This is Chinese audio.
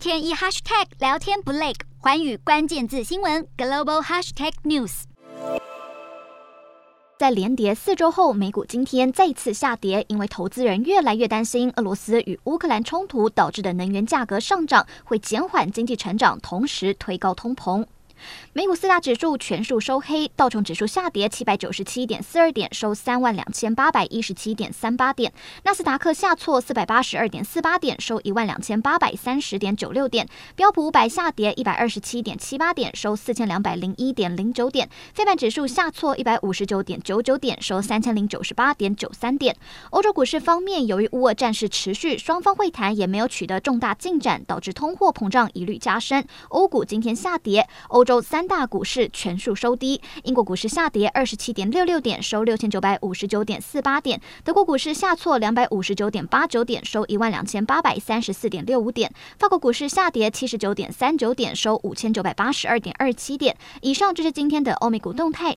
天一 hashtag 聊天不累，环宇关键字新闻 global hashtag news。在连跌四周后，美股今天再次下跌，因为投资人越来越担心俄罗斯与乌克兰冲突导致的能源价格上涨会减缓经济成长，同时推高通膨。美股四大指数全数收黑，道琼指数下跌七百九十七点四二点，收三万两千八百一十七点三八点；纳斯达克下挫四百八十二点四八点，收一万两千八百三十点九六点；标普五百下跌一百二十七点七八点，收四千两百零一点零九点；非半指数下挫一百五十九点九九点，收三千零九十八点九三点。欧洲股市方面，由于乌俄战事持续，双方会谈也没有取得重大进展，导致通货膨胀疑虑加深。欧股今天下跌，欧洲洲三大股市全数收低，英国股市下跌二十七点六六点，收六千九百五十九点四八点；德国股市下挫两百五十九点八九点，收一万两千八百三十四点六五点；法国股市下跌七十九点三九点，收五千九百八十二点二七点。以上就是今天的欧美股动态。